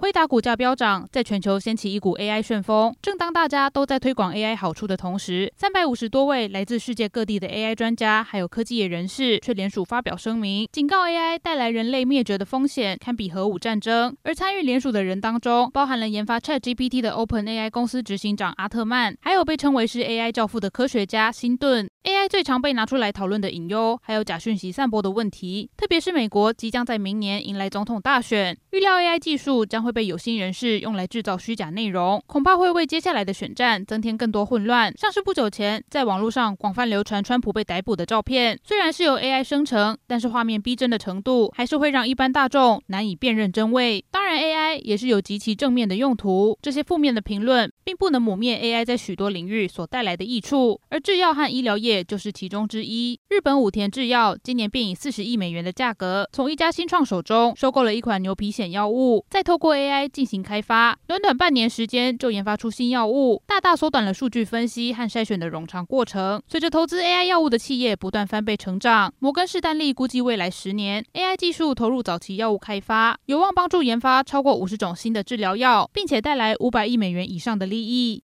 辉达股价飙涨，在全球掀起一股 AI 旋风。正当大家都在推广 AI 好处的同时，三百五十多位来自世界各地的 AI 专家，还有科技业人士，却联署发表声明，警告 AI 带来人类灭绝的风险，堪比核武战争。而参与联署的人当中，包含了研发 ChatGPT 的 OpenAI 公司执行长阿特曼，还有被称为是 AI 教父的科学家辛顿。AI 最常被拿出来讨论的隐忧，还有假讯息散播的问题，特别是美国即将在明年迎来总统大选，预料 AI 技术将会会被有心人士用来制造虚假内容，恐怕会为接下来的选战增添更多混乱。像是不久前在网络上广泛流传川普被逮捕的照片，虽然是由 AI 生成，但是画面逼真的程度还是会让一般大众难以辨认真伪。当然，AI 也是有极其正面的用途，这些负面的评论并不能抹灭 AI 在许多领域所带来的益处，而制药和医疗业。就是其中之一。日本武田制药今年便以四十亿美元的价格，从一家新创手中收购了一款牛皮癣药物，再透过 AI 进行开发，短短半年时间就研发出新药物，大大缩短了数据分析和筛选的冗长过程。随着投资 AI 药物的企业不断翻倍成长，摩根士丹利估计未来十年 AI 技术投入早期药物开发，有望帮助研发超过五十种新的治疗药，并且带来五百亿美元以上的利利益。